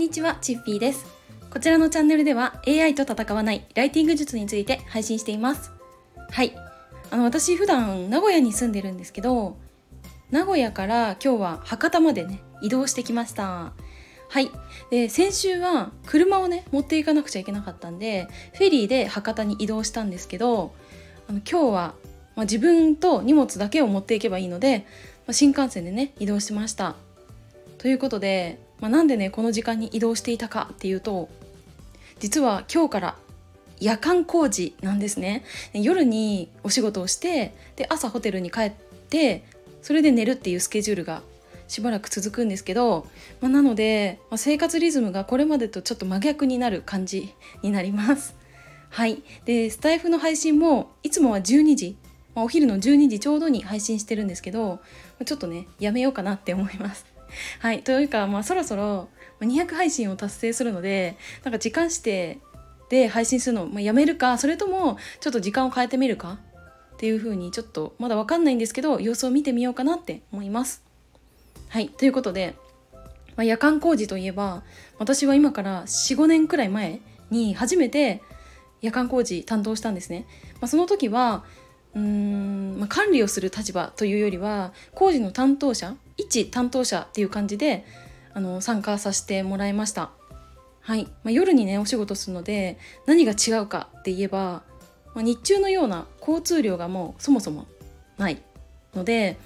んにちは、チッピーです。こちらのチャンネルでは AI と戦わないライティング術について配信しています。はい。あの、私普段名古屋に住んでるんですけど、名古屋から今日は博多までね、移動してきました。はい。で、先週は車をね、持っていかなくちゃいけなかったんで、フェリーで博多に移動したんですけど、あの今日は、まあ、自分と荷物だけを持っていけばいいので、まあ、新幹線でね、移動しました。ということで、まあ、なんでねこの時間に移動していたかっていうと実は今日から夜間工事なんですね。夜にお仕事をしてで朝ホテルに帰ってそれで寝るっていうスケジュールがしばらく続くんですけど、まあ、なので、まあ、生活リズムがこれまでとちょっと真逆になる感じになります。はい。でスタイフの配信もいつもは12時、まあ、お昼の12時ちょうどに配信してるんですけどちょっとねやめようかなって思います。はい、というか、まあ、そろそろ200配信を達成するのでなんか時間指定で配信するのを、やめるかそれともちょっと時間を変えてみるかっていう風にちょっとまだ分かんないんですけど様子を見てみようかなって思います。はいということで、まあ、夜間工事といえば私は今から45年くらい前に初めて夜間工事担当したんですね。まあ、その時はうーん、まあ、管理をする立場というよりは工事の担当者一担当者っていう感じであの参加させてもらいました。はい。まあ、夜にねお仕事するので何が違うかって言えば、まあ、日中のような交通量がもうそもそもないので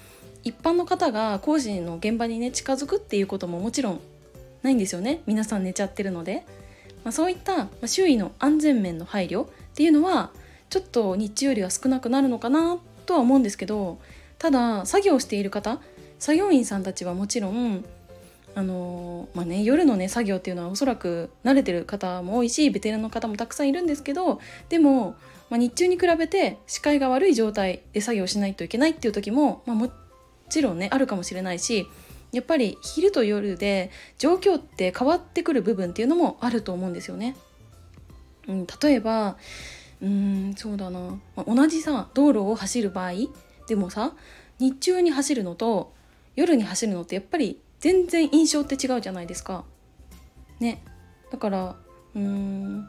一般の方が工事の現場にね近づくっていうことももちろんないんですよね。皆さん寝ちゃってるので、まあ、そういった、周囲の安全面の配慮っていうのはちょっと日中よりは少なくなるのかなとは思うんですけどただ作業している方作業員さんたちはもちろんあのまあね夜のね作業っていうのはおそらく慣れてる方も多いしベテランの方もたくさんいるんですけどでも、まあ、日中に比べて視界が悪い状態で作業しないといけないっていう時も、まあ、もちろんねあるかもしれないしやっぱり昼と夜で状況って変わってくる部分っていうのもあると思うんですよね。うん、例えばうーんそうだな、まあ、同じさ道路を走る場合でもさ日中に走るのと夜に走るのってやっぱり全然印象って違うじゃないですか。ねだからうーん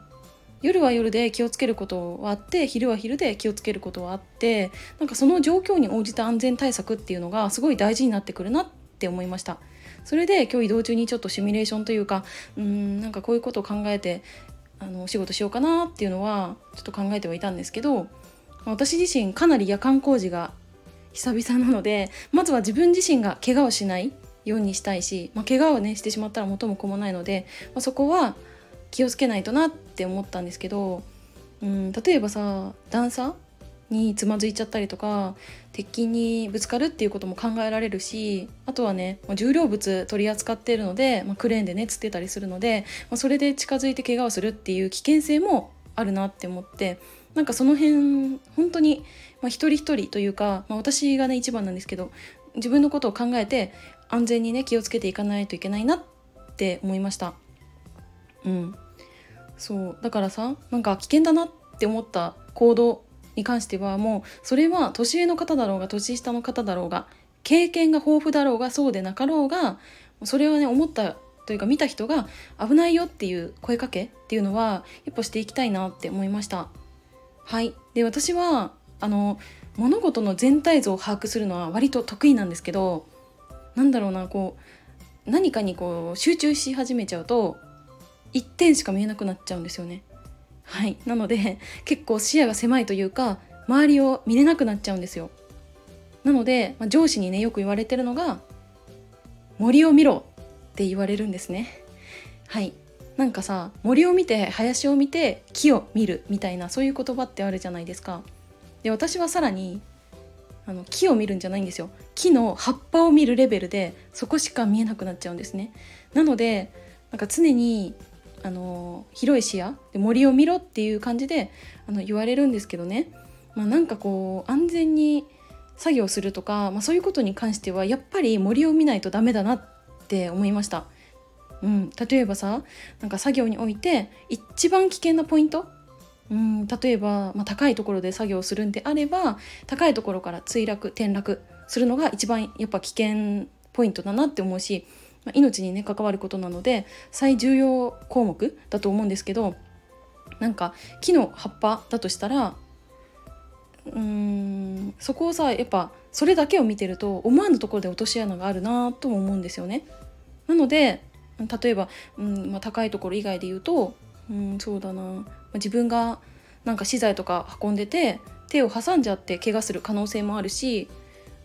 夜は夜で気をつけることはあって昼は昼で気をつけることはあってなんかその状況に応じた安全対策っていうのがすごい大事になってくるなって思いました。それで今日移動中にちょっとシミュレーションというかうんなんかこういうことを考えてあのお仕事しようかなっていうのはちょっと考えてはいたんですけど私自身かなり夜間工事が久々なのでまずは自分自身が怪我をしないようにしたいし、まあ、怪我をねしてしまったら元も子もないので、まあ、そこは気をつけないとなって思ったんですけど、うん、例えばさ段差につまずいちゃったりとか鉄筋にぶつかるっていうことも考えられるしあとはね重量物取り扱っているので、まあ、クレーンでね吊ってたりするので、まあ、それで近づいて怪我をするっていう危険性もあるなって思ってなんかその辺本当に、まあ、一人一人というか、まあ、私がね一番なんですけど自分のことを考えて安全にね気をつけていかないといけないなって思いました。うん。そう。だからさなんか危険だなって思った行動に関してはもうそれは年上の方だろうが年下の方だろうが経験が豊富だろうがそうでなかろうがそれはね思ったというか見た人が危ないよっていう声かけっていうのはやっぱしていきたいなって思いました。はい。で私はあの物事の全体像を把握するのは割と得意なんですけどなんだろうなこう何かにこう集中し始めちゃうと一点しか見えなくなっちゃうんですよね。はい。なので結構視野が狭いというか周りを見れなくなっちゃうんですよ。なので、まあ、上司にねよく言われてるのが森を見ろって言われるんですね。はい。なんかさ森を見て林を見て木を見るみたいなそういう言葉ってあるじゃないですか。で私はさらにあの木を見るんじゃないんですよ。木の葉っぱを見るレベルでそこしか見えなくなっちゃうんですね。なのでなんか常にあの広い視野で森を見ろっていう感じであの言われるんですけどね、まあ、なんかこう安全に作業するとか、まあ、そういうことに関してはやっぱり森を見ないとダメだなって思いました。うん、例えばさなんか作業において一番危険なポイント？うん。例えば、まあ、高いところで作業するんであれば高いところから墜落転落するのが一番やっぱ危険ポイントだなって思うしまあ、命にね関わることなので最重要項目だと思うんですけどなんか木の葉っぱだとしたらうーんそこをさやっぱそれだけを見てると思わぬところで落とし穴があるなとも思うんですよね。なので例えば、うんまあ、高いところ以外で言うと、うん、そうだな、まあ、自分がなんか資材とか運んでて手を挟んじゃって怪我する可能性もあるし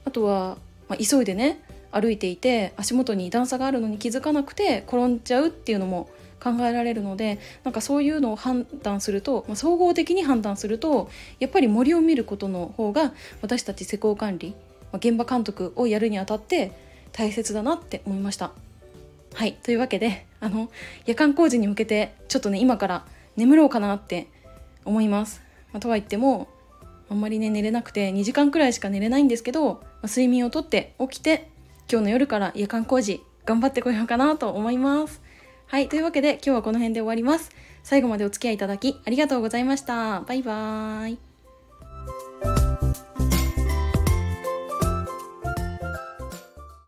あとは、まあ、急いでね歩いていて足元に段差があるのに気づかなくて転んじゃうっていうのも考えられるのでなんかそういうのを判断すると、まあ、総合的に判断するとやっぱり森を見ることの方が私たち施工管理、ま、現場監督をやるにあたって大切だなって思いました。はいというわけであの夜間工事に向けてちょっとね今から眠ろうかなって思います。まあ、とは言ってもあんまりね寝れなくて2時間くらいしか寝れないんですけど、まあ、睡眠をとって起きて今日の夜から夜間工事頑張ってこようかなと思います。はい、というわけで今日はこの辺で終わります。最後までお付き合いいただきありがとうございました。バイバーイ。